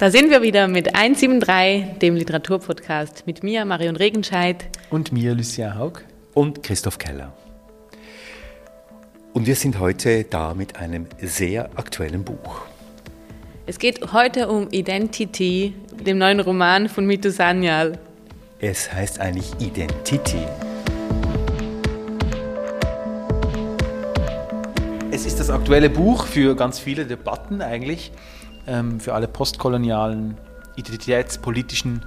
da sind wir wieder mit 173, dem Literaturpodcast, mit mir, Marion Regenscheid. Und mir, Lucia Haug. Und Christoph Keller. Und wir sind heute da mit einem sehr aktuellen Buch. Es geht heute um Identity, dem neuen Roman von Mitu Sanyal. Es heißt eigentlich Identity. Es ist das aktuelle Buch für ganz viele Debatten eigentlich, ähm, für alle postkolonialen, identitätspolitischen,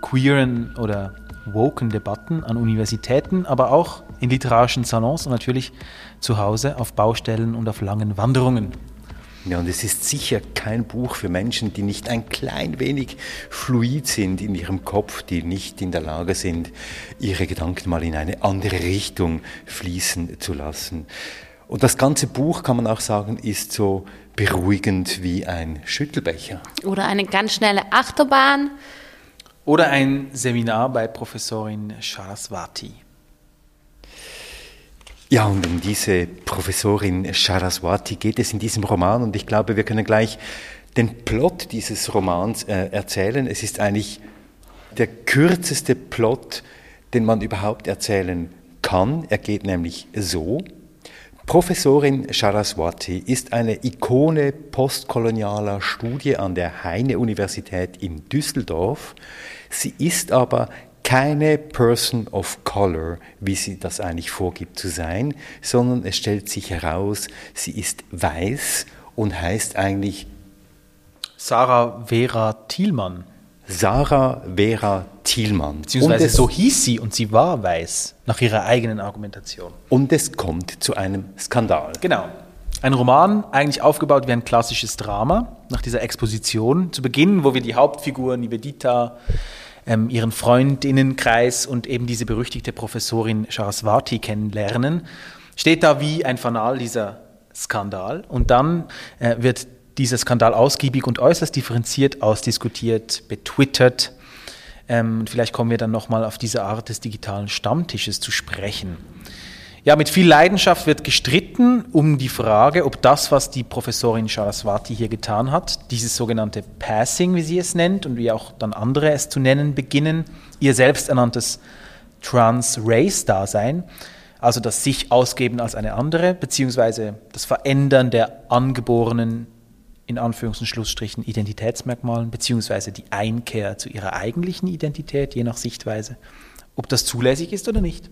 queeren oder woken Debatten an Universitäten, aber auch in literarischen Salons und natürlich zu Hause auf Baustellen und auf langen Wanderungen. Ja, und es ist sicher kein Buch für Menschen, die nicht ein klein wenig fluid sind in ihrem Kopf, die nicht in der Lage sind, ihre Gedanken mal in eine andere Richtung fließen zu lassen. Und das ganze Buch, kann man auch sagen, ist so beruhigend wie ein Schüttelbecher. Oder eine ganz schnelle Achterbahn. Oder ein Seminar bei Professorin Saraswati. Ja, und um diese Professorin Saraswati geht es in diesem Roman und ich glaube, wir können gleich den Plot dieses Romans äh, erzählen. Es ist eigentlich der kürzeste Plot, den man überhaupt erzählen kann. Er geht nämlich so. Professorin Saraswati ist eine Ikone postkolonialer Studie an der Heine-Universität in Düsseldorf. Sie ist aber keine Person of Color, wie sie das eigentlich vorgibt zu sein, sondern es stellt sich heraus, sie ist weiß und heißt eigentlich Sarah Vera Thielmann. Sarah Vera Thielmann. Beziehungsweise es, so hieß sie und sie war weiß, nach ihrer eigenen Argumentation. Und es kommt zu einem Skandal. Genau. Ein Roman, eigentlich aufgebaut wie ein klassisches Drama, nach dieser Exposition. Zu Beginn, wo wir die Hauptfigur Nivedita, ähm, ihren Freundinnenkreis und eben diese berüchtigte Professorin Saraswati kennenlernen, steht da wie ein Fanal dieser Skandal. Und dann äh, wird dieser Skandal ausgiebig und äußerst differenziert ausdiskutiert, betwittert. Ähm, vielleicht kommen wir dann nochmal auf diese Art des digitalen Stammtisches zu sprechen. Ja, mit viel Leidenschaft wird gestritten um die Frage, ob das, was die Professorin Saraswati hier getan hat, dieses sogenannte Passing, wie sie es nennt, und wie auch dann andere es zu nennen beginnen, ihr selbsternanntes Trans-Race-Dasein, also das sich ausgeben als eine andere, beziehungsweise das Verändern der angeborenen in Anführungs- und Schlussstrichen Identitätsmerkmalen, beziehungsweise die Einkehr zu ihrer eigentlichen Identität, je nach Sichtweise, ob das zulässig ist oder nicht.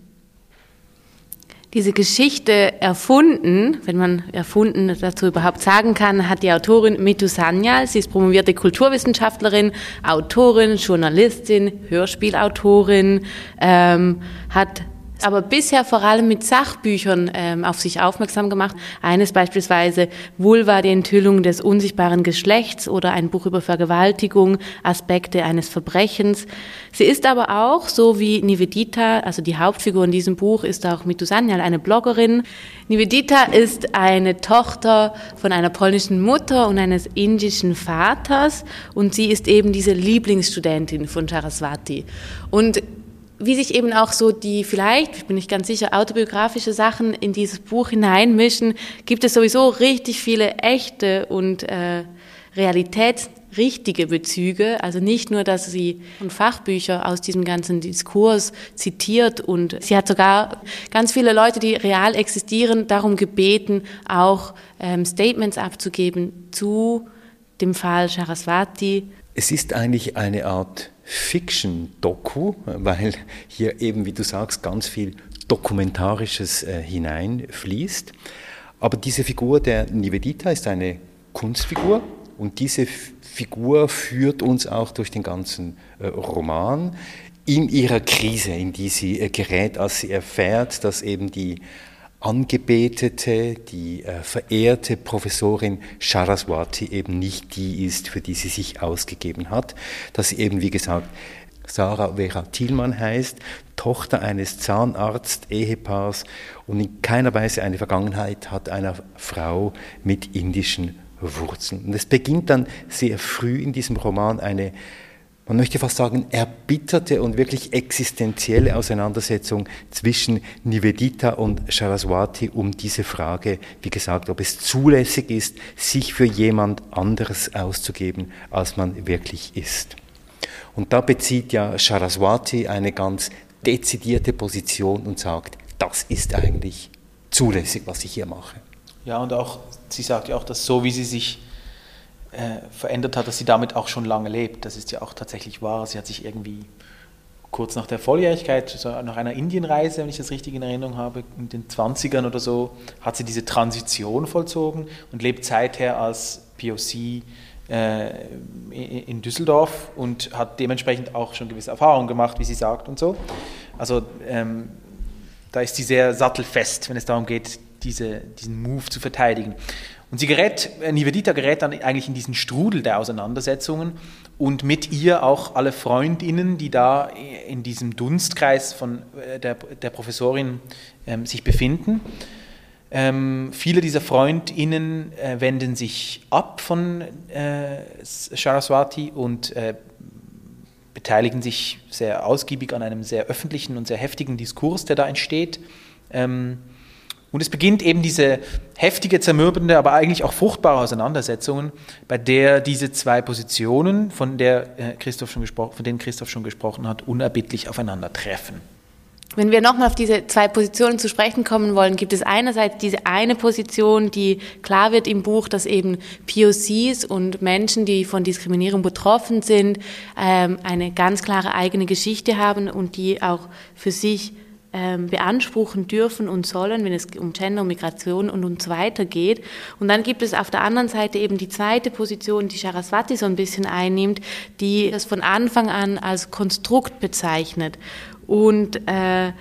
Diese Geschichte erfunden, wenn man erfunden dazu überhaupt sagen kann, hat die Autorin Mitu Sanyal. Sie ist promovierte Kulturwissenschaftlerin, Autorin, Journalistin, Hörspielautorin, ähm, hat aber bisher vor allem mit Sachbüchern ähm, auf sich aufmerksam gemacht. Eines beispielsweise Vulva, die Enthüllung des unsichtbaren Geschlechts oder ein Buch über Vergewaltigung, Aspekte eines Verbrechens. Sie ist aber auch, so wie Nivedita, also die Hauptfigur in diesem Buch, ist auch Mitusanyal, eine Bloggerin. Nivedita ist eine Tochter von einer polnischen Mutter und eines indischen Vaters und sie ist eben diese Lieblingsstudentin von Charaswati. Und wie sich eben auch so die vielleicht, ich bin nicht ganz sicher, autobiografische Sachen in dieses Buch hineinmischen, gibt es sowieso richtig viele echte und äh, realitätsrichtige Bezüge. Also nicht nur, dass sie Fachbücher aus diesem ganzen Diskurs zitiert und sie hat sogar ganz viele Leute, die real existieren, darum gebeten, auch ähm, Statements abzugeben zu dem Fall Saraswati. Es ist eigentlich eine Art Fiction-Doku, weil hier eben, wie du sagst, ganz viel Dokumentarisches äh, hineinfließt. Aber diese Figur der Nivedita ist eine Kunstfigur und diese Figur führt uns auch durch den ganzen äh, Roman in ihrer Krise, in die sie äh, gerät, als sie erfährt, dass eben die angebetete, die äh, verehrte Professorin Saraswati eben nicht die ist, für die sie sich ausgegeben hat, dass sie eben, wie gesagt, Sarah Vera Thielmann heißt, Tochter eines Zahnarzt-Ehepaars und in keiner Weise eine Vergangenheit hat einer Frau mit indischen Wurzeln. Und es beginnt dann sehr früh in diesem Roman eine man möchte fast sagen, erbitterte und wirklich existenzielle Auseinandersetzung zwischen Nivedita und Saraswati um diese Frage, wie gesagt, ob es zulässig ist, sich für jemand anderes auszugeben, als man wirklich ist. Und da bezieht ja Saraswati eine ganz dezidierte Position und sagt, das ist eigentlich zulässig, was ich hier mache. Ja, und auch, sie sagt ja auch, dass so wie sie sich äh, verändert hat, dass sie damit auch schon lange lebt. Das ist ja auch tatsächlich wahr. Sie hat sich irgendwie kurz nach der Volljährigkeit, so nach einer Indienreise, wenn ich das richtig in Erinnerung habe, in den 20ern oder so, hat sie diese Transition vollzogen und lebt seither als POC äh, in Düsseldorf und hat dementsprechend auch schon gewisse Erfahrungen gemacht, wie sie sagt und so. Also ähm, da ist sie sehr sattelfest, wenn es darum geht, diese, diesen Move zu verteidigen. Und sie gerät, äh, Nivedita gerät dann eigentlich in diesen Strudel der Auseinandersetzungen und mit ihr auch alle Freundinnen, die da in diesem Dunstkreis von äh, der, der Professorin ähm, sich befinden. Ähm, viele dieser Freundinnen äh, wenden sich ab von äh, Saraswati und äh, beteiligen sich sehr ausgiebig an einem sehr öffentlichen und sehr heftigen Diskurs, der da entsteht. Ähm, und es beginnt eben diese heftige, zermürbende, aber eigentlich auch fruchtbare Auseinandersetzung, bei der diese zwei Positionen, von, der, äh, Christoph schon von denen Christoph schon gesprochen hat, unerbittlich aufeinandertreffen. Wenn wir nochmal auf diese zwei Positionen zu sprechen kommen wollen, gibt es einerseits diese eine Position, die klar wird im Buch, dass eben POCs und Menschen, die von Diskriminierung betroffen sind, ähm, eine ganz klare eigene Geschichte haben und die auch für sich beanspruchen dürfen und sollen, wenn es um Gender, um Migration und, und so weiter geht. Und dann gibt es auf der anderen Seite eben die zweite Position, die Saraswati so ein bisschen einnimmt, die das von Anfang an als Konstrukt bezeichnet und äh,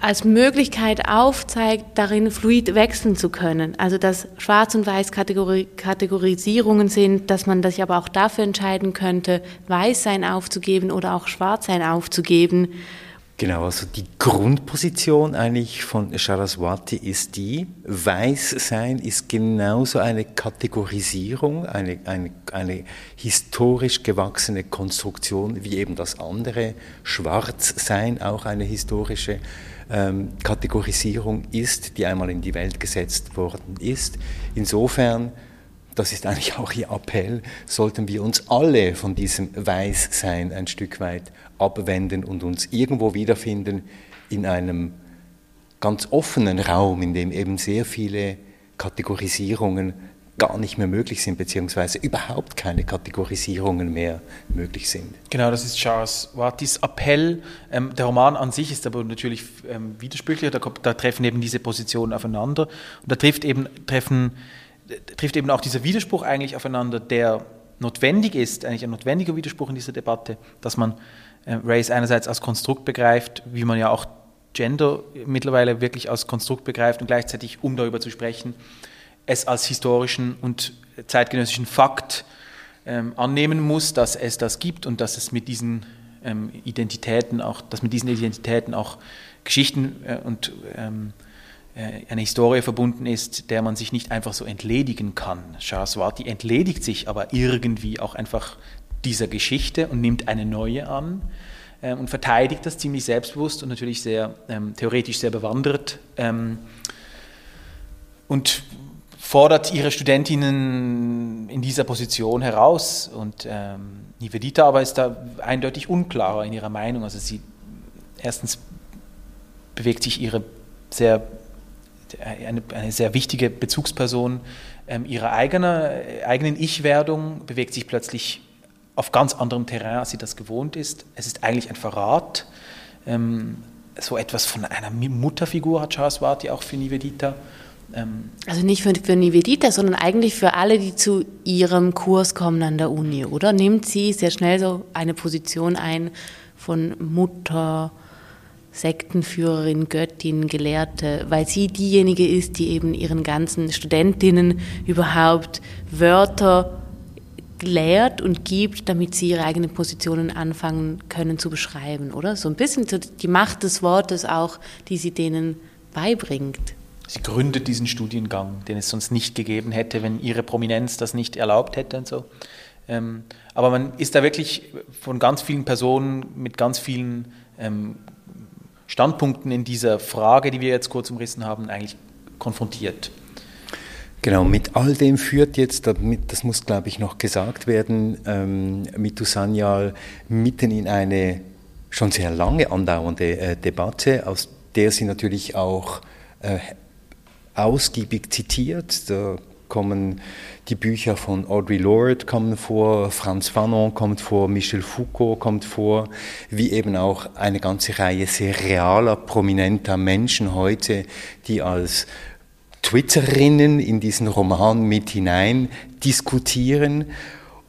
als Möglichkeit aufzeigt, darin fluid wechseln zu können. Also dass Schwarz- und Weiß -Kategori sind, dass man sich aber auch dafür entscheiden könnte, Weißsein aufzugeben oder auch Schwarzsein aufzugeben. Genau, also die Grundposition eigentlich von Saraswati ist die, Weißsein ist genauso eine Kategorisierung, eine, eine, eine historisch gewachsene Konstruktion wie eben das andere, Schwarzsein auch eine historische ähm, Kategorisierung ist, die einmal in die Welt gesetzt worden ist. Insofern das ist eigentlich auch Ihr Appell, sollten wir uns alle von diesem Weißsein ein Stück weit abwenden und uns irgendwo wiederfinden in einem ganz offenen Raum, in dem eben sehr viele Kategorisierungen gar nicht mehr möglich sind, beziehungsweise überhaupt keine Kategorisierungen mehr möglich sind. Genau, das ist Charles Wattis Appell. Ähm, der Roman an sich ist aber natürlich ähm, widersprüchlich, da, da, treffen eben diese Positionen aufeinander und da trifft eben, treffen trifft eben auch dieser Widerspruch eigentlich aufeinander, der notwendig ist, eigentlich ein notwendiger Widerspruch in dieser Debatte, dass man äh, Race einerseits als Konstrukt begreift, wie man ja auch Gender mittlerweile wirklich als Konstrukt begreift und gleichzeitig, um darüber zu sprechen, es als historischen und zeitgenössischen Fakt ähm, annehmen muss, dass es das gibt und dass es mit diesen ähm, Identitäten auch, dass mit diesen Identitäten auch Geschichten äh, und ähm, äh, eine Historie verbunden ist, der man sich nicht einfach so entledigen kann. Saraswati entledigt sich aber irgendwie auch einfach dieser Geschichte und nimmt eine neue an äh, und verteidigt das ziemlich selbstbewusst und natürlich sehr ähm, theoretisch sehr bewandert ähm, und fordert ihre Studentinnen in dieser Position heraus. Und ähm, Nivedita aber ist da eindeutig unklarer in ihrer Meinung. Also sie erstens bewegt sich ihre sehr eine, eine sehr wichtige Bezugsperson ähm, ihrer eigener, eigenen Ich-Werdung bewegt sich plötzlich auf ganz anderem Terrain, als sie das gewohnt ist. Es ist eigentlich ein Verrat. Ähm, so etwas von einer Mutterfigur hat Saraswati auch für Nivedita. Ähm, also nicht für, für Nivedita, sondern eigentlich für alle, die zu ihrem Kurs kommen an der Uni, oder? Nimmt sie sehr schnell so eine Position ein von Mutter, Sektenführerin, Göttin, Gelehrte, weil sie diejenige ist, die eben ihren ganzen Studentinnen überhaupt Wörter lehrt und gibt, damit sie ihre eigenen Positionen anfangen können zu beschreiben, oder? So ein bisschen die Macht des Wortes auch, die sie denen beibringt. Sie gründet diesen Studiengang, den es sonst nicht gegeben hätte, wenn ihre Prominenz das nicht erlaubt hätte und so. Ähm, aber man ist da wirklich von ganz vielen Personen mit ganz vielen ähm, Standpunkten in dieser Frage, die wir jetzt kurz umrissen haben, eigentlich konfrontiert. Genau, mit all dem führt jetzt, das muss glaube ich noch gesagt werden, ähm, Mitu Sanyal mitten in eine schon sehr lange andauernde äh, Debatte, aus der sie natürlich auch äh, ausgiebig zitiert. Da kommen die Bücher von Audre Lorde kommen vor, Franz Fanon kommt vor, Michel Foucault kommt vor, wie eben auch eine ganze Reihe sehr realer, prominenter Menschen heute, die als Twitterinnen in diesen Roman mit hinein diskutieren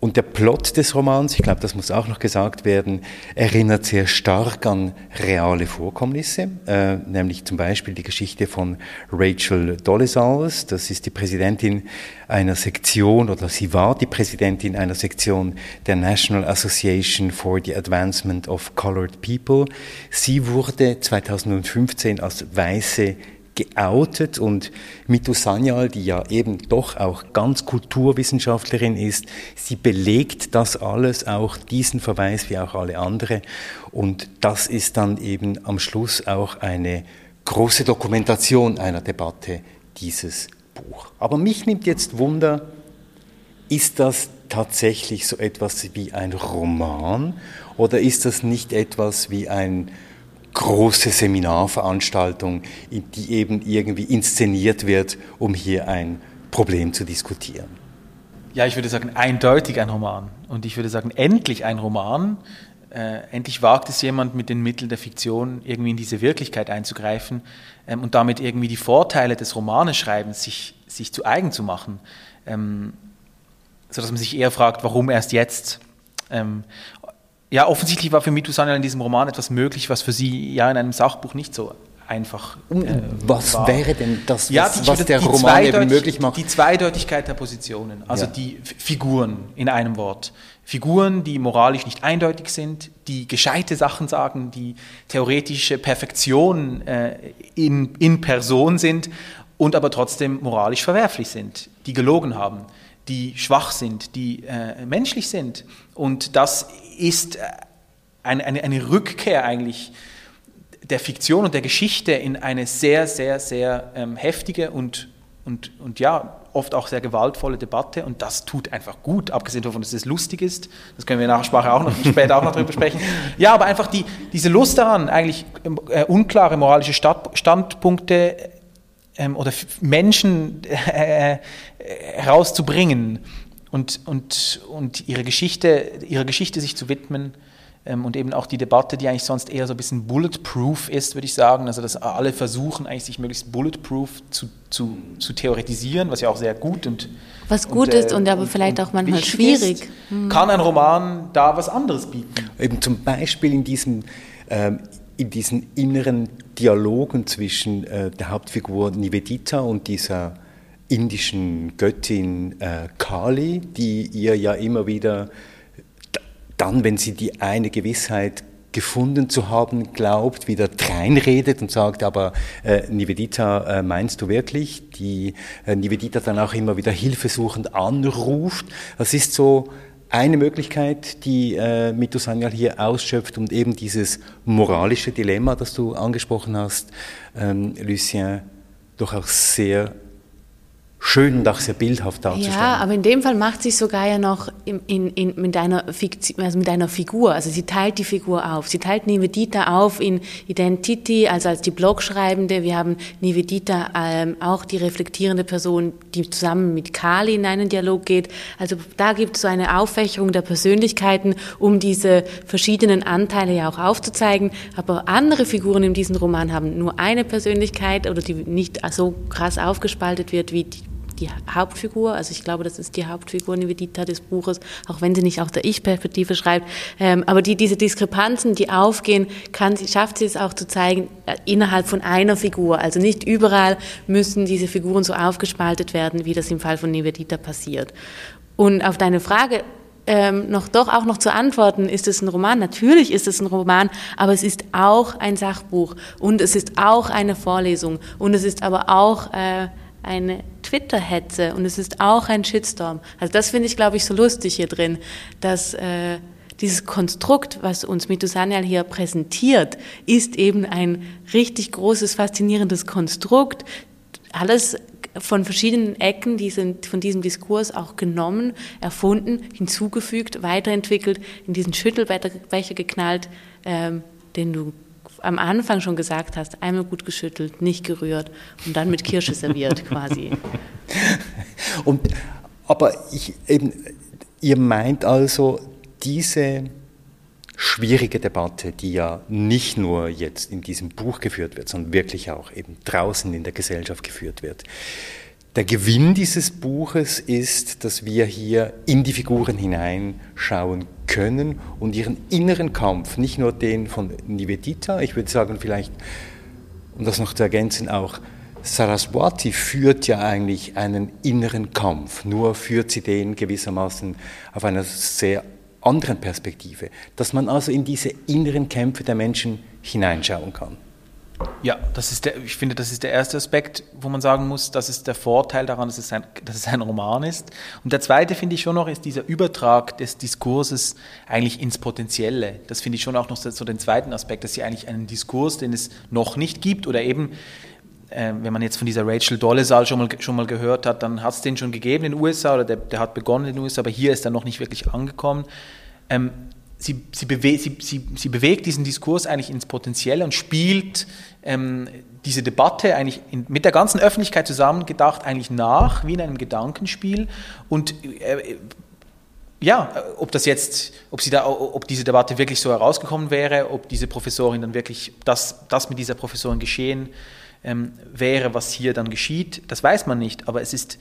und der Plot des Romans, ich glaube, das muss auch noch gesagt werden, erinnert sehr stark an reale Vorkommnisse, äh, nämlich zum Beispiel die Geschichte von Rachel Dolezals. Das ist die Präsidentin einer Sektion, oder sie war die Präsidentin einer Sektion der National Association for the Advancement of Colored People. Sie wurde 2015 als weiße geoutet und Mitu Sanyal, die ja eben doch auch ganz Kulturwissenschaftlerin ist, sie belegt das alles, auch diesen Verweis wie auch alle andere und das ist dann eben am Schluss auch eine große Dokumentation einer Debatte, dieses Buch. Aber mich nimmt jetzt Wunder, ist das tatsächlich so etwas wie ein Roman oder ist das nicht etwas wie ein große Seminarveranstaltung, die eben irgendwie inszeniert wird, um hier ein Problem zu diskutieren. Ja, ich würde sagen, eindeutig ein Roman. Und ich würde sagen, endlich ein Roman. Äh, endlich wagt es jemand mit den Mitteln der Fiktion irgendwie in diese Wirklichkeit einzugreifen ähm, und damit irgendwie die Vorteile des Romaneschreibens sich, sich zu eigen zu machen. Ähm, sodass man sich eher fragt, warum erst jetzt? Ähm, ja, offensichtlich war für Mitu Sanyal in diesem Roman etwas möglich, was für sie ja in einem Sachbuch nicht so einfach äh, Was war. wäre denn das, was, ja, die, was der Roman eben möglich macht? Die Zweideutigkeit der Positionen, also ja. die Figuren in einem Wort. Figuren, die moralisch nicht eindeutig sind, die gescheite Sachen sagen, die theoretische Perfektion äh, in, in Person sind und aber trotzdem moralisch verwerflich sind, die gelogen haben die schwach sind, die äh, menschlich sind. Und das ist eine, eine, eine Rückkehr eigentlich der Fiktion und der Geschichte in eine sehr, sehr, sehr ähm, heftige und, und, und ja, oft auch sehr gewaltvolle Debatte und das tut einfach gut, abgesehen davon, dass es lustig ist. Das können wir nach Sprache auch noch später auch noch drüber sprechen. Ja, aber einfach die, diese Lust daran, eigentlich äh, unklare moralische Standpunkte ähm, oder Menschen äh, äh, herauszubringen und, und, und ihre, Geschichte, ihre Geschichte sich zu widmen ähm, und eben auch die Debatte, die eigentlich sonst eher so ein bisschen bulletproof ist, würde ich sagen, also dass alle versuchen eigentlich sich möglichst bulletproof zu, zu, zu theoretisieren, was ja auch sehr gut und was gut und, äh, ist und aber vielleicht auch manchmal schwierig. Ist, hm. kann ein Roman da was anderes bieten? Eben zum Beispiel in diesem ähm, in diesen inneren Dialogen zwischen äh, der Hauptfigur Nivedita und dieser indischen Göttin äh, Kali, die ihr ja immer wieder dann, wenn sie die eine Gewissheit gefunden zu haben glaubt, wieder dreinredet und sagt, aber äh, Nivedita, äh, meinst du wirklich? Die äh, Nivedita dann auch immer wieder hilfesuchend anruft. Das ist so eine Möglichkeit, die äh, Sanyal hier ausschöpft und eben dieses moralische Dilemma, das du angesprochen hast, ähm, Lucien, doch auch sehr schön und auch sehr bildhaft darzustellen. Ja, aber in dem Fall macht sie sogar ja noch in, in, in, mit, einer also mit einer Figur. Also sie teilt die Figur auf. Sie teilt Nivedita auf in Identity, also als die Blogschreibende. Wir haben Nivedita ähm, auch die reflektierende Person, die zusammen mit Kali in einen Dialog geht. Also da gibt es so eine Auffächerung der Persönlichkeiten, um diese verschiedenen Anteile ja auch aufzuzeigen. Aber andere Figuren in diesem Roman haben nur eine Persönlichkeit oder die nicht so krass aufgespaltet wird wie die die Hauptfigur, also ich glaube, das ist die Hauptfigur Nivedita des Buches, auch wenn sie nicht aus der Ich-Perspektive schreibt, ähm, aber die, diese Diskrepanzen, die aufgehen, kann, schafft sie es auch zu zeigen, äh, innerhalb von einer Figur. Also nicht überall müssen diese Figuren so aufgespaltet werden, wie das im Fall von Nivedita passiert. Und auf deine Frage, ähm, noch doch auch noch zu antworten, ist es ein Roman? Natürlich ist es ein Roman, aber es ist auch ein Sachbuch und es ist auch eine Vorlesung und es ist aber auch äh, eine Twitter-Hetze und es ist auch ein Shitstorm. Also das finde ich, glaube ich, so lustig hier drin, dass äh, dieses Konstrukt, was uns Mitu Sanyal hier präsentiert, ist eben ein richtig großes, faszinierendes Konstrukt. Alles von verschiedenen Ecken die sind von diesem Diskurs auch genommen, erfunden, hinzugefügt, weiterentwickelt, in diesen Schüttelbecher geknallt, ähm, den du am Anfang schon gesagt hast, einmal gut geschüttelt, nicht gerührt und dann mit Kirsche serviert quasi. Und, aber ich, eben, ihr meint also, diese schwierige Debatte, die ja nicht nur jetzt in diesem Buch geführt wird, sondern wirklich auch eben draußen in der Gesellschaft geführt wird. Der Gewinn dieses Buches ist, dass wir hier in die Figuren hineinschauen können und ihren inneren Kampf, nicht nur den von Nivedita, ich würde sagen vielleicht, um das noch zu ergänzen, auch Saraswati führt ja eigentlich einen inneren Kampf, nur führt sie den gewissermaßen auf einer sehr anderen Perspektive, dass man also in diese inneren Kämpfe der Menschen hineinschauen kann. Ja, das ist der, ich finde, das ist der erste Aspekt, wo man sagen muss, das ist der Vorteil daran, dass es ein, dass es ein Roman ist. Und der zweite finde ich schon noch, ist dieser Übertrag des Diskurses eigentlich ins Potenzielle. Das finde ich schon auch noch so den zweiten Aspekt, dass sie eigentlich einen Diskurs, den es noch nicht gibt oder eben äh, wenn man jetzt von dieser Rachel Dolezal schon mal, schon mal gehört hat, dann hat es den schon gegeben in den USA oder der, der, hat begonnen in den USA, aber hier ist er noch nicht wirklich angekommen. Ähm, sie, sie, bewe sie, sie, sie, bewegt diesen Diskurs eigentlich ins Potenzielle und spielt ähm, diese Debatte eigentlich in, mit der ganzen Öffentlichkeit zusammengedacht eigentlich nach, wie in einem Gedankenspiel. Und äh, ja, ob das jetzt, ob sie da, ob diese Debatte wirklich so herausgekommen wäre, ob diese Professorin dann wirklich das, das mit dieser Professorin geschehen ähm, wäre, was hier dann geschieht, das weiß man nicht, aber es ist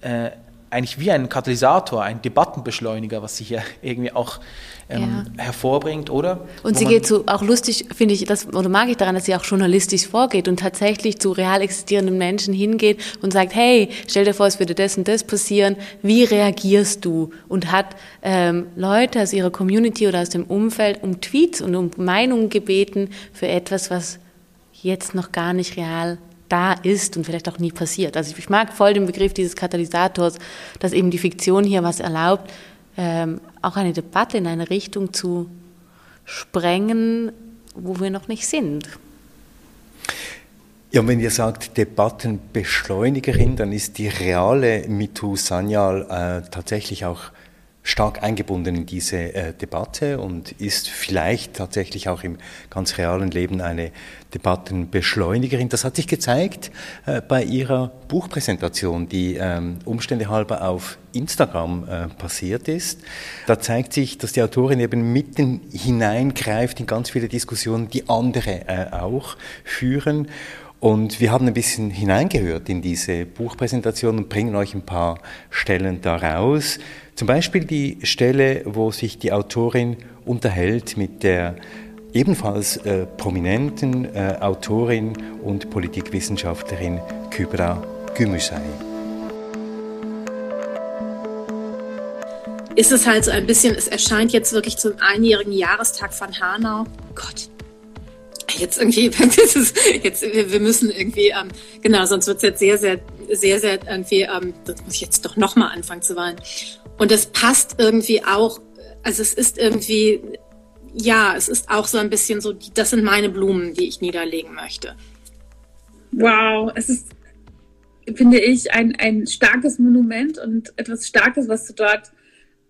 äh, eigentlich wie ein Katalysator, ein Debattenbeschleuniger, was sie hier irgendwie auch ähm, ja. hervorbringt, oder? Und Wo sie geht so auch lustig, finde ich, das, oder mag ich daran, dass sie auch journalistisch vorgeht und tatsächlich zu real existierenden Menschen hingeht und sagt, hey, stell dir vor, es würde das und das passieren, wie reagierst du? Und hat ähm, Leute aus ihrer Community oder aus dem Umfeld um Tweets und um Meinungen gebeten für etwas, was jetzt noch gar nicht real da ist und vielleicht auch nie passiert. Also ich mag voll den Begriff dieses Katalysators, dass eben die Fiktion hier was erlaubt, ähm, auch eine Debatte in eine Richtung zu sprengen, wo wir noch nicht sind. Ja, wenn ihr sagt Debattenbeschleunigerin, dann ist die reale Mitu Sanyal äh, tatsächlich auch stark eingebunden in diese äh, Debatte und ist vielleicht tatsächlich auch im ganz realen Leben eine Debattenbeschleunigerin. Das hat sich gezeigt äh, bei ihrer Buchpräsentation, die ähm, Umstände halber auf Instagram äh, passiert ist. Da zeigt sich, dass die Autorin eben mitten hineingreift in ganz viele Diskussionen, die andere äh, auch führen. Und wir haben ein bisschen hineingehört in diese Buchpräsentation und bringen euch ein paar Stellen daraus. Zum Beispiel die Stelle, wo sich die Autorin unterhält mit der ebenfalls äh, prominenten äh, Autorin und Politikwissenschaftlerin Kybra Gümüşay. Ist es halt so ein bisschen, es erscheint jetzt wirklich zum einjährigen Jahrestag von Hanau. Gott, jetzt irgendwie, jetzt, wir müssen irgendwie, ähm, genau, sonst wird es jetzt sehr, sehr, sehr, sehr irgendwie, ähm, das muss ich jetzt doch nochmal anfangen zu weinen. Und es passt irgendwie auch, also es ist irgendwie, ja, es ist auch so ein bisschen so, das sind meine Blumen, die ich niederlegen möchte. Wow, es ist, finde ich, ein, ein starkes Monument und etwas Starkes, was du dort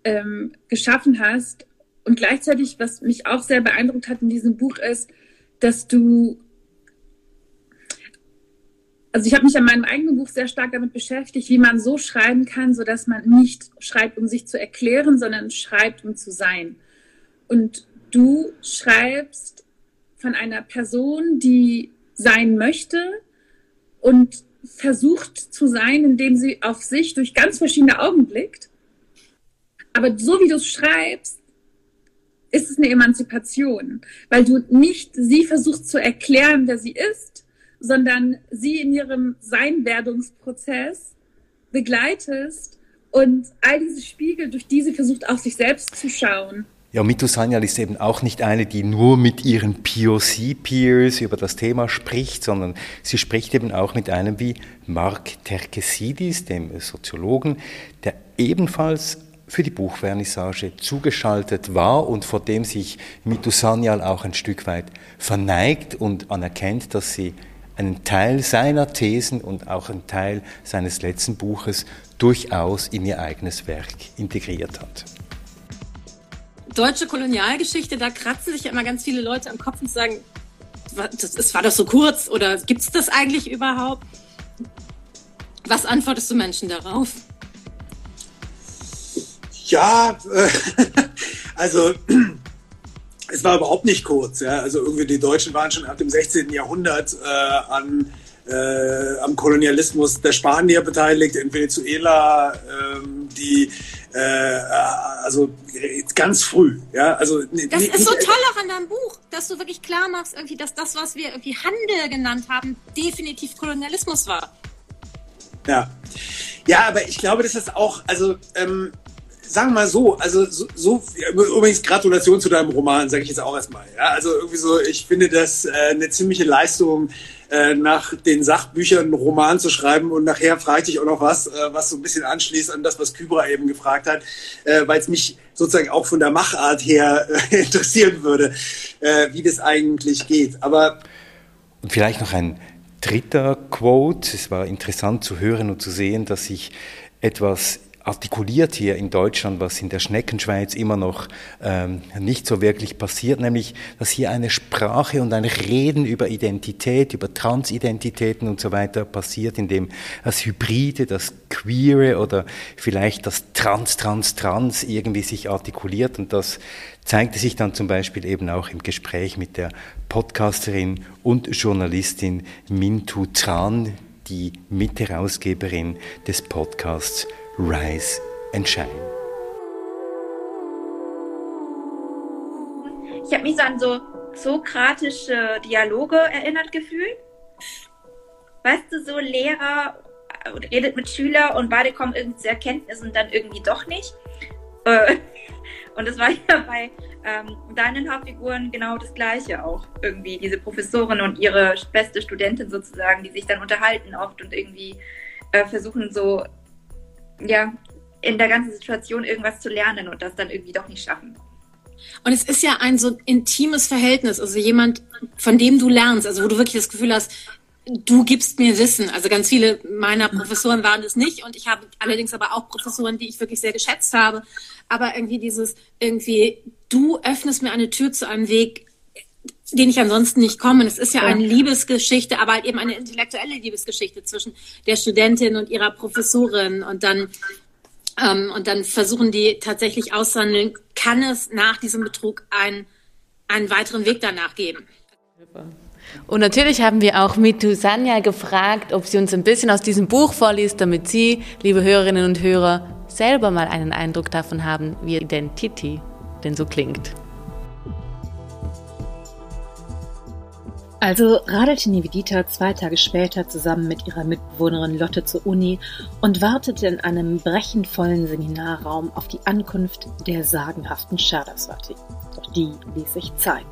ähm, geschaffen hast. Und gleichzeitig, was mich auch sehr beeindruckt hat in diesem Buch, ist, dass du also ich habe mich an meinem eigenen Buch sehr stark damit beschäftigt, wie man so schreiben kann, so dass man nicht schreibt, um sich zu erklären, sondern schreibt, um zu sein. Und du schreibst von einer Person, die sein möchte und versucht zu sein, indem sie auf sich durch ganz verschiedene Augen blickt. Aber so wie du es schreibst, ist es eine Emanzipation, weil du nicht sie versuchst zu erklären, wer sie ist, sondern sie in ihrem Seinwerdungsprozess begleitest und all diese Spiegel, durch die sie versucht, auf sich selbst zu schauen. Ja, Mitu Sanyal ist eben auch nicht eine, die nur mit ihren POC-Peers über das Thema spricht, sondern sie spricht eben auch mit einem wie Mark Terkesidis, dem Soziologen, der ebenfalls für die Buchvernissage zugeschaltet war und vor dem sich Mitu Sanyal auch ein Stück weit verneigt und anerkennt, dass sie einen Teil seiner Thesen und auch einen Teil seines letzten Buches durchaus in ihr eigenes Werk integriert hat deutsche Kolonialgeschichte, da kratzen sich ja immer ganz viele Leute am Kopf und sagen, das ist, war doch so kurz oder gibt es das eigentlich überhaupt? Was antwortest du Menschen darauf? Ja, äh, also es war überhaupt nicht kurz. Ja? Also irgendwie die Deutschen waren schon ab dem 16. Jahrhundert äh, an, äh, am Kolonialismus der Spanier beteiligt, in Venezuela, ähm, die äh, also ganz früh. Ja, also das ist so toll auch an deinem Buch, dass du wirklich klar machst, irgendwie, dass das, was wir irgendwie Handel genannt haben, definitiv Kolonialismus war. Ja, ja, aber ich glaube, dass das auch, also ähm, sagen wir mal so, also so, so übrigens Gratulation zu deinem Roman, sage ich jetzt auch erstmal. Ja, also irgendwie so, ich finde das äh, eine ziemliche Leistung äh, nach den Sachbüchern einen Roman zu schreiben und nachher frage ich auch noch was, äh, was so ein bisschen anschließt an das, was Kybra eben gefragt hat, äh, weil es mich sozusagen auch von der Machart her äh, interessieren würde, äh, wie das eigentlich geht. Aber und vielleicht noch ein dritter Quote. Es war interessant zu hören und zu sehen, dass sich etwas artikuliert hier in Deutschland, was in der Schneckenschweiz immer noch ähm, nicht so wirklich passiert, nämlich, dass hier eine Sprache und ein Reden über Identität, über Transidentitäten und so weiter passiert, indem das Hybride, das Queere oder vielleicht das Trans, Trans, Trans irgendwie sich artikuliert. Und das zeigte sich dann zum Beispiel eben auch im Gespräch mit der Podcasterin und Journalistin Mintu Tran, die Mitherausgeberin des Podcasts Rise and Shine. Ich habe mich so an so sokratische Dialoge erinnert gefühlt. Weißt du, so Lehrer redet mit Schüler und beide kommen irgendwie zu Erkenntnissen und dann irgendwie doch nicht. Äh, und das war ja bei ähm, deinen Hauptfiguren genau das Gleiche auch. Irgendwie diese Professorin und ihre beste Studentin sozusagen, die sich dann unterhalten oft und irgendwie äh, versuchen so ja, in der ganzen Situation irgendwas zu lernen und das dann irgendwie doch nicht schaffen. Und es ist ja ein so intimes Verhältnis, also jemand, von dem du lernst, also wo du wirklich das Gefühl hast, du gibst mir Wissen. Also ganz viele meiner Professoren waren es nicht und ich habe allerdings aber auch Professoren, die ich wirklich sehr geschätzt habe. Aber irgendwie dieses, irgendwie, du öffnest mir eine Tür zu einem Weg, den ich ansonsten nicht komme. Es ist ja, ja, eine Liebesgeschichte, aber halt eben eine intellektuelle Liebesgeschichte zwischen der Studentin und ihrer Professorin und dann ähm, und dann versuchen die tatsächlich auszuhandeln, kann es nach diesem Betrug ein, einen weiteren Weg danach geben. Und natürlich haben wir auch Mitu Sanya gefragt, ob sie uns ein bisschen aus diesem Buch vorliest, damit Sie, liebe Hörerinnen und Hörer, selber mal einen Eindruck davon haben, wie Identity denn so klingt. Also radelte Nivedita zwei Tage später zusammen mit ihrer Mitbewohnerin Lotte zur Uni und wartete in einem brechenvollen Seminarraum auf die Ankunft der sagenhaften Shadaswati. Doch die ließ sich Zeit.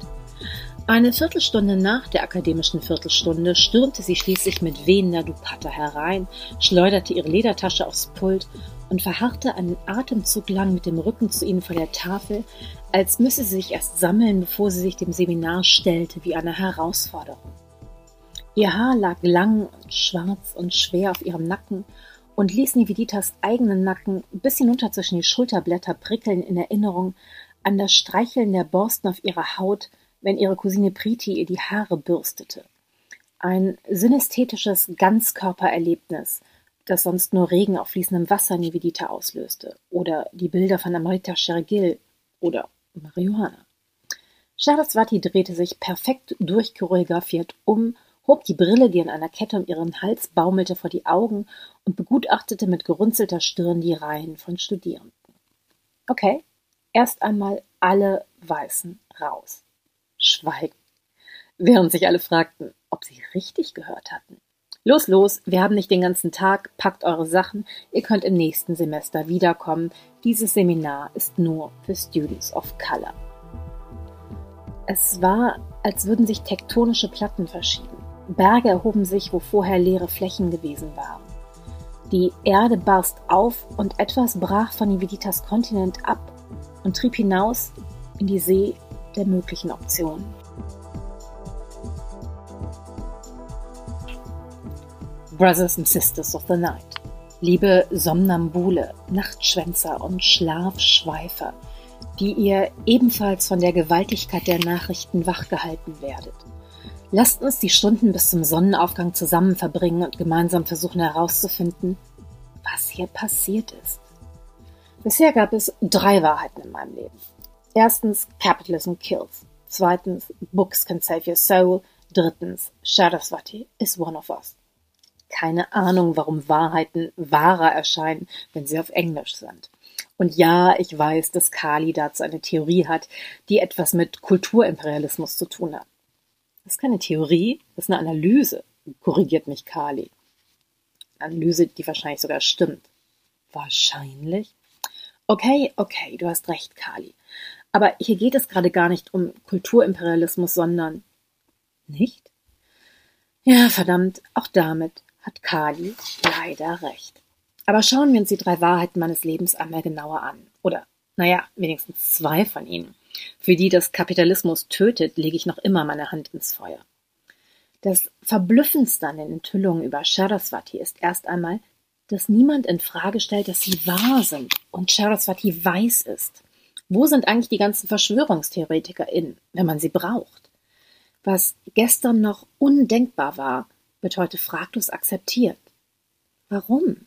Eine Viertelstunde nach der akademischen Viertelstunde stürmte sie schließlich mit wehender Dupatta herein, schleuderte ihre Ledertasche aufs Pult und verharrte einen Atemzug lang mit dem Rücken zu ihnen vor der Tafel, als müsse sie sich erst sammeln, bevor sie sich dem Seminar stellte, wie eine Herausforderung. Ihr Haar lag lang und schwarz und schwer auf ihrem Nacken und ließ Nividitas eigenen Nacken bis hinunter zwischen die Schulterblätter prickeln in Erinnerung an das Streicheln der Borsten auf ihrer Haut, wenn ihre Cousine Priti ihr die Haare bürstete. Ein synästhetisches Ganzkörpererlebnis, das sonst nur Regen auf fließendem Wasser Nivedita auslöste, oder die Bilder von Amrita Shergil oder Marihuana. Saraswati drehte sich perfekt durchchoreografiert um, hob die Brille, die an einer Kette um ihren Hals baumelte, vor die Augen und begutachtete mit gerunzelter Stirn die Reihen von Studierenden. Okay, erst einmal alle Weißen raus. Schweigen. Während sich alle fragten, ob sie richtig gehört hatten. Los, los, wir haben nicht den ganzen Tag, packt eure Sachen, ihr könnt im nächsten Semester wiederkommen. Dieses Seminar ist nur für Students of Color. Es war, als würden sich tektonische Platten verschieben. Berge erhoben sich, wo vorher leere Flächen gewesen waren. Die Erde barst auf und etwas brach von Niveditas Kontinent ab und trieb hinaus in die See der möglichen Optionen. Brothers and Sisters of the Night. Liebe Somnambule, Nachtschwänzer und Schlafschweifer, die ihr ebenfalls von der Gewaltigkeit der Nachrichten wachgehalten werdet. Lasst uns die Stunden bis zum Sonnenaufgang zusammen verbringen und gemeinsam versuchen herauszufinden, was hier passiert ist. Bisher gab es drei Wahrheiten in meinem Leben. Erstens, Capitalism kills. Zweitens, Books can save your soul. Drittens, Saraswati is one of us. Keine Ahnung, warum Wahrheiten wahrer erscheinen, wenn sie auf Englisch sind. Und ja, ich weiß, dass Kali dazu eine Theorie hat, die etwas mit Kulturimperialismus zu tun hat. Das ist keine Theorie, das ist eine Analyse, korrigiert mich Kali. Analyse, die wahrscheinlich sogar stimmt. Wahrscheinlich? Okay, okay, du hast recht, Kali. Aber hier geht es gerade gar nicht um Kulturimperialismus, sondern nicht? Ja, verdammt, auch damit hat Kali leider recht. Aber schauen wir uns die drei Wahrheiten meines Lebens einmal genauer an. Oder, naja, wenigstens zwei von ihnen. Für die das Kapitalismus tötet, lege ich noch immer meine Hand ins Feuer. Das Verblüffendste an den Enthüllungen über Saraswati ist erst einmal, dass niemand in Frage stellt, dass sie wahr sind und Saraswati weiß ist. Wo sind eigentlich die ganzen VerschwörungstheoretikerInnen, wenn man sie braucht? Was gestern noch undenkbar war, wird heute fraglos akzeptiert. Warum?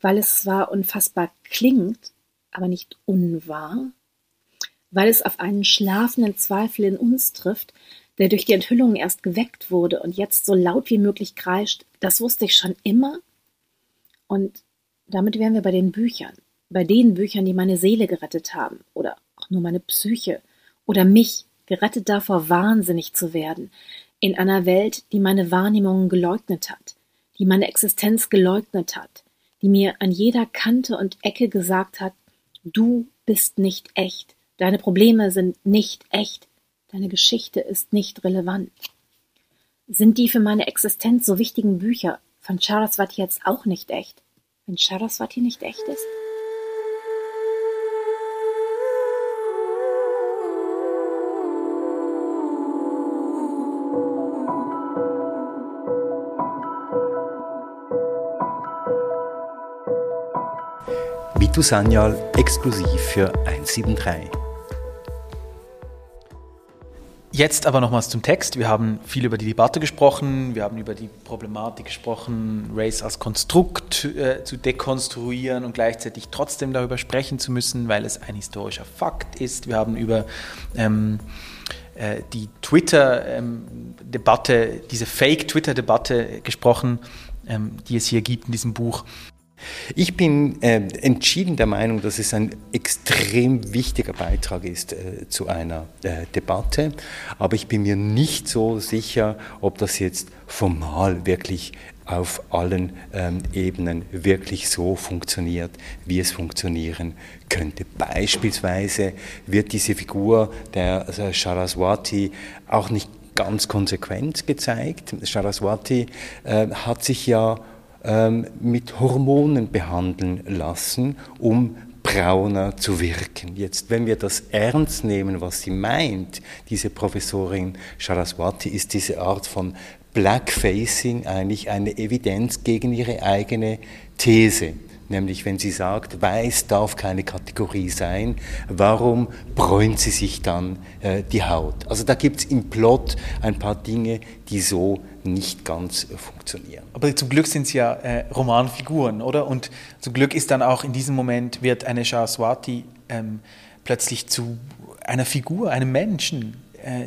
Weil es zwar unfassbar klingt, aber nicht unwahr? Weil es auf einen schlafenden Zweifel in uns trifft, der durch die Enthüllungen erst geweckt wurde und jetzt so laut wie möglich kreischt, das wusste ich schon immer? Und damit wären wir bei den Büchern, bei den Büchern, die meine Seele gerettet haben, oder auch nur meine Psyche, oder mich, gerettet davor, wahnsinnig zu werden, in einer Welt, die meine Wahrnehmungen geleugnet hat, die meine Existenz geleugnet hat, die mir an jeder Kante und Ecke gesagt hat, du bist nicht echt, deine Probleme sind nicht echt, deine Geschichte ist nicht relevant. Sind die für meine Existenz so wichtigen Bücher von Charaswati jetzt auch nicht echt, wenn Charaswati nicht echt ist? Vitu Sanyal exklusiv für 173. Jetzt aber nochmals zum Text. Wir haben viel über die Debatte gesprochen, wir haben über die Problematik gesprochen, Race als Konstrukt äh, zu dekonstruieren und gleichzeitig trotzdem darüber sprechen zu müssen, weil es ein historischer Fakt ist. Wir haben über ähm, äh, die Twitter-Debatte, ähm, diese Fake-Twitter-Debatte gesprochen, ähm, die es hier gibt in diesem Buch. Ich bin äh, entschieden der Meinung, dass es ein extrem wichtiger Beitrag ist äh, zu einer äh, Debatte, aber ich bin mir nicht so sicher, ob das jetzt formal wirklich auf allen ähm, Ebenen wirklich so funktioniert, wie es funktionieren könnte. Beispielsweise wird diese Figur der also Saraswati auch nicht ganz konsequent gezeigt. Saraswati äh, hat sich ja ähm, mit Hormonen behandeln lassen, um brauner zu wirken. Jetzt, wenn wir das ernst nehmen, was sie meint, diese Professorin Saraswati, ist diese Art von Blackfacing eigentlich eine Evidenz gegen ihre eigene These. Nämlich wenn sie sagt, weiß darf keine Kategorie sein, warum bräunt sie sich dann äh, die Haut? Also da gibt es im Plot ein paar Dinge, die so nicht ganz äh, funktionieren. Aber zum Glück sind es ja äh, Romanfiguren, oder? Und zum Glück ist dann auch in diesem Moment, wird eine Saraswati ähm, plötzlich zu einer Figur, einem Menschen,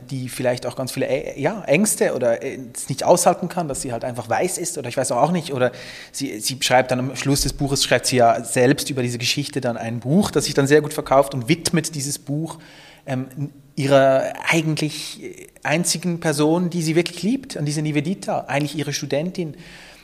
die vielleicht auch ganz viele äh, ja, Ängste oder äh, es nicht aushalten kann, dass sie halt einfach weiß ist oder ich weiß auch nicht. Oder sie, sie schreibt dann am Schluss des Buches, schreibt sie ja selbst über diese Geschichte dann ein Buch, das sich dann sehr gut verkauft und widmet dieses Buch ähm, ihrer eigentlich einzigen Person, die sie wirklich liebt, an diese Nivedita, eigentlich ihre Studentin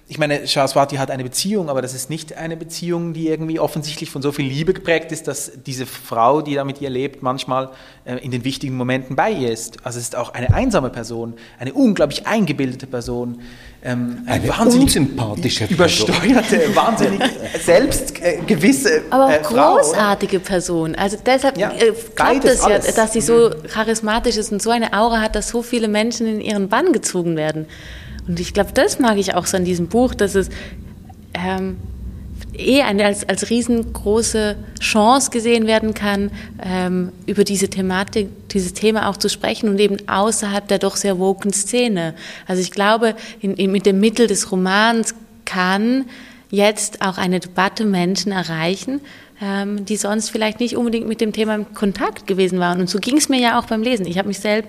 ich meine, Saraswati hat eine Beziehung, aber das ist nicht eine Beziehung, die irgendwie offensichtlich von so viel Liebe geprägt ist, dass diese Frau, die da mit ihr lebt, manchmal äh, in den wichtigen Momenten bei ihr ist. Also es ist auch eine einsame Person, eine unglaublich eingebildete Person, ähm, eine wahnsinnig unsympathische übersteuerte, wahnsinnig selbstgewisse äh, aber auch großartige Person. Also deshalb ja, äh, klappt es ja, dass sie so mhm. charismatisch ist und so eine Aura hat, dass so viele Menschen in ihren Bann gezogen werden. Und ich glaube, das mag ich auch so an diesem Buch, dass es ähm, eh eine, als, als riesengroße Chance gesehen werden kann, ähm, über diese Thematik, dieses Thema auch zu sprechen und eben außerhalb der doch sehr woken Szene. Also ich glaube, in, in, mit dem Mittel des Romans kann jetzt auch eine Debatte Menschen erreichen, ähm, die sonst vielleicht nicht unbedingt mit dem Thema in Kontakt gewesen waren. Und so ging es mir ja auch beim Lesen. Ich habe mich selb,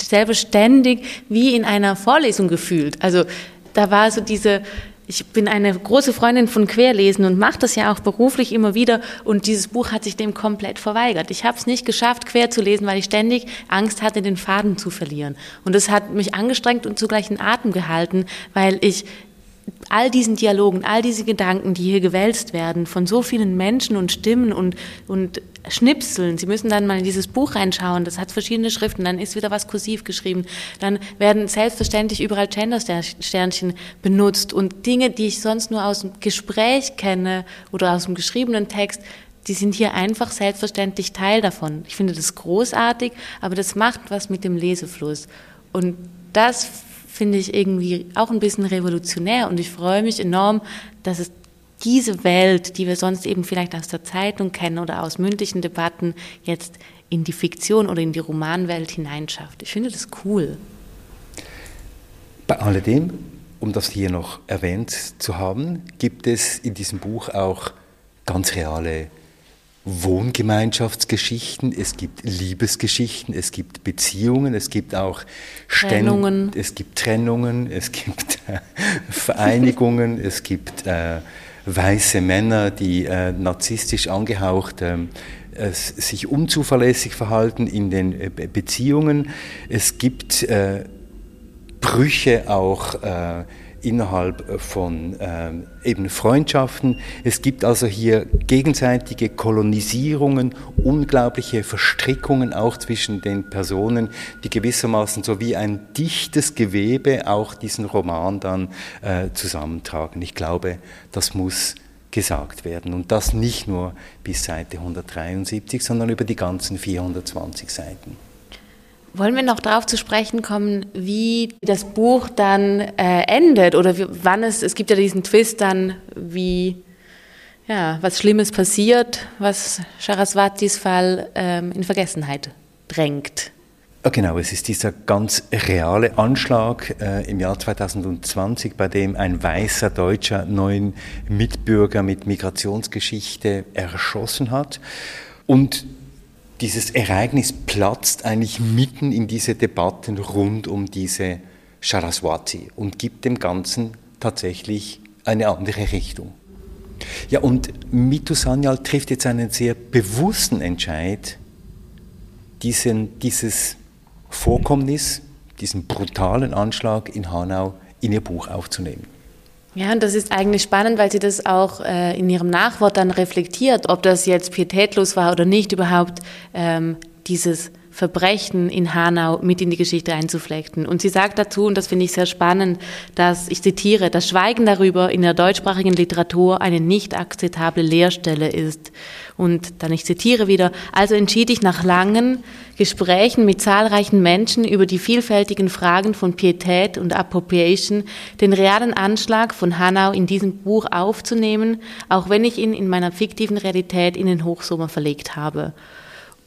selber ständig wie in einer Vorlesung gefühlt. Also da war so diese, ich bin eine große Freundin von Querlesen und mache das ja auch beruflich immer wieder und dieses Buch hat sich dem komplett verweigert. Ich habe es nicht geschafft, quer zu lesen, weil ich ständig Angst hatte, den Faden zu verlieren. Und es hat mich angestrengt und zugleich in Atem gehalten, weil ich all diesen Dialogen, all diese Gedanken, die hier gewälzt werden von so vielen Menschen und Stimmen und, und Schnipseln. Sie müssen dann mal in dieses Buch reinschauen, das hat verschiedene Schriften, dann ist wieder was kursiv geschrieben, dann werden selbstverständlich überall Gender-Sternchen benutzt und Dinge, die ich sonst nur aus dem Gespräch kenne oder aus dem geschriebenen Text, die sind hier einfach selbstverständlich Teil davon. Ich finde das großartig, aber das macht was mit dem Lesefluss. Und das finde ich irgendwie auch ein bisschen revolutionär und ich freue mich enorm, dass es diese Welt, die wir sonst eben vielleicht aus der Zeitung kennen oder aus mündlichen Debatten, jetzt in die Fiktion oder in die Romanwelt hineinschafft. Ich finde das cool. Bei alledem, um das hier noch erwähnt zu haben, gibt es in diesem Buch auch ganz reale Wohngemeinschaftsgeschichten, es gibt Liebesgeschichten, es gibt Beziehungen, es gibt auch Trennungen, Ständ es gibt Trennungen, es gibt äh, Vereinigungen, es gibt äh, weiße Männer, die äh, narzisstisch angehaucht ähm, sich unzuverlässig verhalten in den äh, Beziehungen. Es gibt äh, Brüche auch äh, innerhalb von ähm, eben Freundschaften. Es gibt also hier gegenseitige Kolonisierungen, unglaubliche Verstrickungen auch zwischen den Personen, die gewissermaßen so wie ein dichtes Gewebe auch diesen Roman dann äh, zusammentragen. Ich glaube, das muss gesagt werden und das nicht nur bis Seite 173, sondern über die ganzen 420 Seiten. Wollen wir noch darauf zu sprechen kommen, wie das Buch dann äh, endet oder wie, wann es, es gibt ja diesen Twist dann, wie, ja, was Schlimmes passiert, was Saraswatis Fall ähm, in Vergessenheit drängt. Genau, es ist dieser ganz reale Anschlag äh, im Jahr 2020, bei dem ein weißer deutscher neuen Mitbürger mit Migrationsgeschichte erschossen hat. Und dieses Ereignis platzt eigentlich mitten in diese Debatten rund um diese Saraswati und gibt dem Ganzen tatsächlich eine andere Richtung. Ja, und Mitu Sanyal trifft jetzt einen sehr bewussten Entscheid, diesen, dieses Vorkommnis, diesen brutalen Anschlag in Hanau in ihr Buch aufzunehmen. Ja, und das ist eigentlich spannend, weil sie das auch äh, in ihrem Nachwort dann reflektiert, ob das jetzt pietätlos war oder nicht, überhaupt ähm, dieses Verbrechen in Hanau mit in die Geschichte einzuflechten. Und sie sagt dazu, und das finde ich sehr spannend, dass, ich zitiere, das Schweigen darüber in der deutschsprachigen Literatur eine nicht akzeptable Leerstelle ist. Und dann, ich zitiere wieder, also entschied ich nach langen Gesprächen mit zahlreichen Menschen über die vielfältigen Fragen von Pietät und Appropriation, den realen Anschlag von Hanau in diesem Buch aufzunehmen, auch wenn ich ihn in meiner fiktiven Realität in den Hochsommer verlegt habe.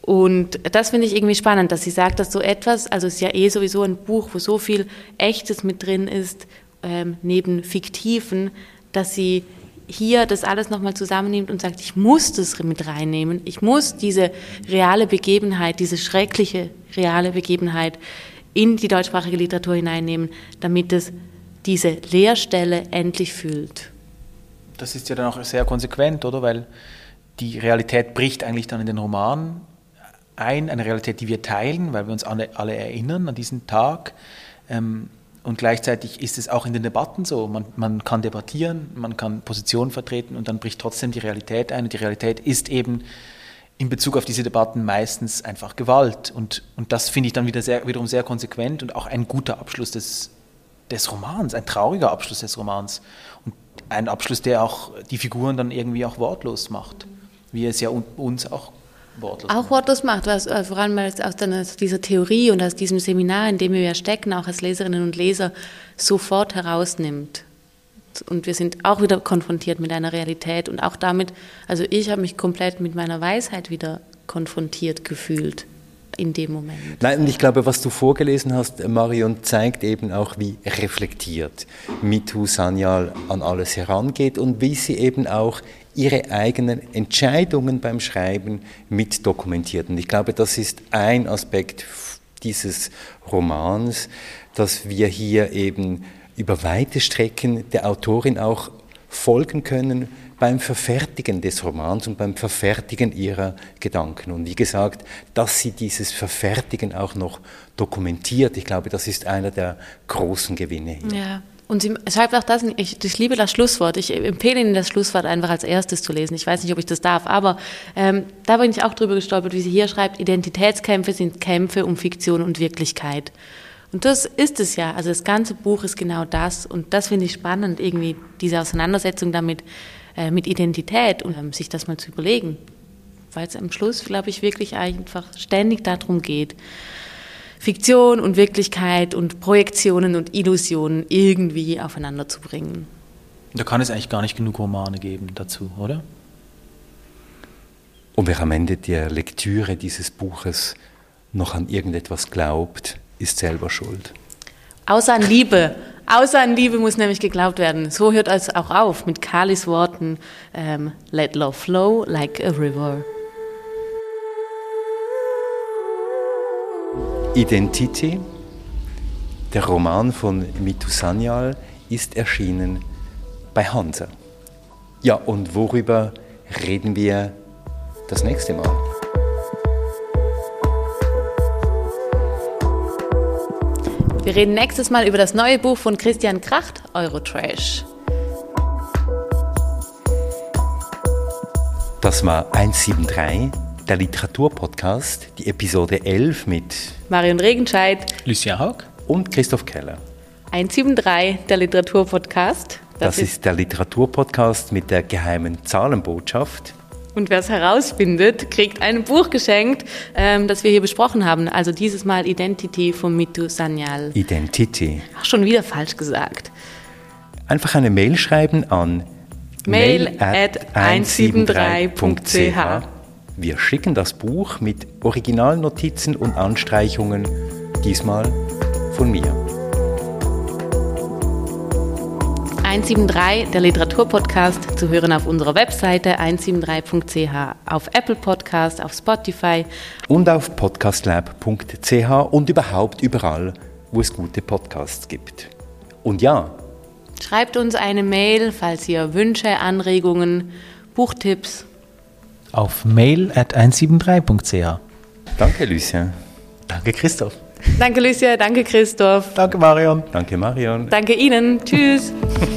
Und das finde ich irgendwie spannend, dass sie sagt, dass so etwas, also es ist ja eh sowieso ein Buch, wo so viel Echtes mit drin ist, ähm, neben Fiktiven, dass sie hier das alles nochmal zusammennimmt und sagt, ich muss das mit reinnehmen, ich muss diese reale Begebenheit, diese schreckliche reale Begebenheit in die deutschsprachige Literatur hineinnehmen, damit es diese Leerstelle endlich füllt. Das ist ja dann auch sehr konsequent, oder? Weil die Realität bricht eigentlich dann in den Roman ein, eine Realität, die wir teilen, weil wir uns alle, alle erinnern an diesen Tag. Ähm, und gleichzeitig ist es auch in den Debatten so. Man, man kann debattieren, man kann Positionen vertreten und dann bricht trotzdem die Realität ein. Und die Realität ist eben in Bezug auf diese Debatten meistens einfach Gewalt. Und, und das finde ich dann wieder sehr, wiederum sehr konsequent und auch ein guter Abschluss des, des Romans, ein trauriger Abschluss des Romans. Und ein Abschluss, der auch die Figuren dann irgendwie auch wortlos macht, wie es ja uns auch wortlos auch macht. wortlos macht, was, äh, vor allem aus, aus dieser Theorie und aus diesem Seminar, in dem wir ja stecken, auch als Leserinnen und Leser, sofort herausnimmt. Und wir sind auch wieder konfrontiert mit einer Realität und auch damit, also ich habe mich komplett mit meiner Weisheit wieder konfrontiert gefühlt in dem Moment. Nein, und ich glaube, was du vorgelesen hast, Marion, zeigt eben auch, wie reflektiert Mitu Sanyal an alles herangeht und wie sie eben auch ihre eigenen Entscheidungen beim Schreiben mit dokumentiert. Und ich glaube, das ist ein Aspekt dieses Romans, dass wir hier eben über weite Strecken der Autorin auch folgen können beim Verfertigen des Romans und beim Verfertigen ihrer Gedanken. Und wie gesagt, dass sie dieses Verfertigen auch noch dokumentiert, ich glaube, das ist einer der großen Gewinne hier. Ja. Und sie schreibt auch das, ich, ich, liebe das Schlusswort. Ich empfehle Ihnen das Schlusswort einfach als erstes zu lesen. Ich weiß nicht, ob ich das darf, aber ähm, da bin ich auch drüber gestolpert, wie sie hier schreibt, Identitätskämpfe sind Kämpfe um Fiktion und Wirklichkeit. Und das ist es ja. Also das ganze Buch ist genau das. Und das finde ich spannend, irgendwie diese Auseinandersetzung damit, äh, mit Identität und ähm, sich das mal zu überlegen. Weil es am Schluss, glaube ich, wirklich einfach ständig darum geht. Fiktion und Wirklichkeit und Projektionen und Illusionen irgendwie aufeinander zu bringen. Da kann es eigentlich gar nicht genug Romane geben dazu, oder? Und wer am Ende der Lektüre dieses Buches noch an irgendetwas glaubt, ist selber schuld. Außer an Liebe. Außer an Liebe muss nämlich geglaubt werden. So hört es auch auf mit Kalis Worten: ähm, Let love flow like a river. Identity, der Roman von Mitu Sanyal, ist erschienen bei Hansa. Ja, und worüber reden wir das nächste Mal? Wir reden nächstes Mal über das neue Buch von Christian Kracht, Eurotrash. Das war 173 der Literaturpodcast, die Episode 11 mit Marion Regenscheid, Lucia Haug und Christoph Keller. 173, der Literaturpodcast. Das, das ist, ist der Literaturpodcast mit der geheimen Zahlenbotschaft. Und wer es herausfindet, kriegt ein Buch geschenkt, ähm, das wir hier besprochen haben. Also dieses Mal Identity von Mitu Sanyal. Identity. Ach, schon wieder falsch gesagt. Einfach eine Mail schreiben an mail, mail at 173.ch. Wir schicken das Buch mit Originalnotizen und Anstreichungen, diesmal von mir. 173, der Literaturpodcast, zu hören auf unserer Webseite 173.ch, auf Apple Podcast, auf Spotify und auf podcastlab.ch und überhaupt überall, wo es gute Podcasts gibt. Und ja, schreibt uns eine Mail, falls ihr Wünsche, Anregungen, Buchtipps auf mail at 173.ch. Danke, Lucien. Danke, Christoph. Danke, Lucia. Danke, Christoph. Danke, Marion. Danke, Marion. Danke Ihnen. Tschüss.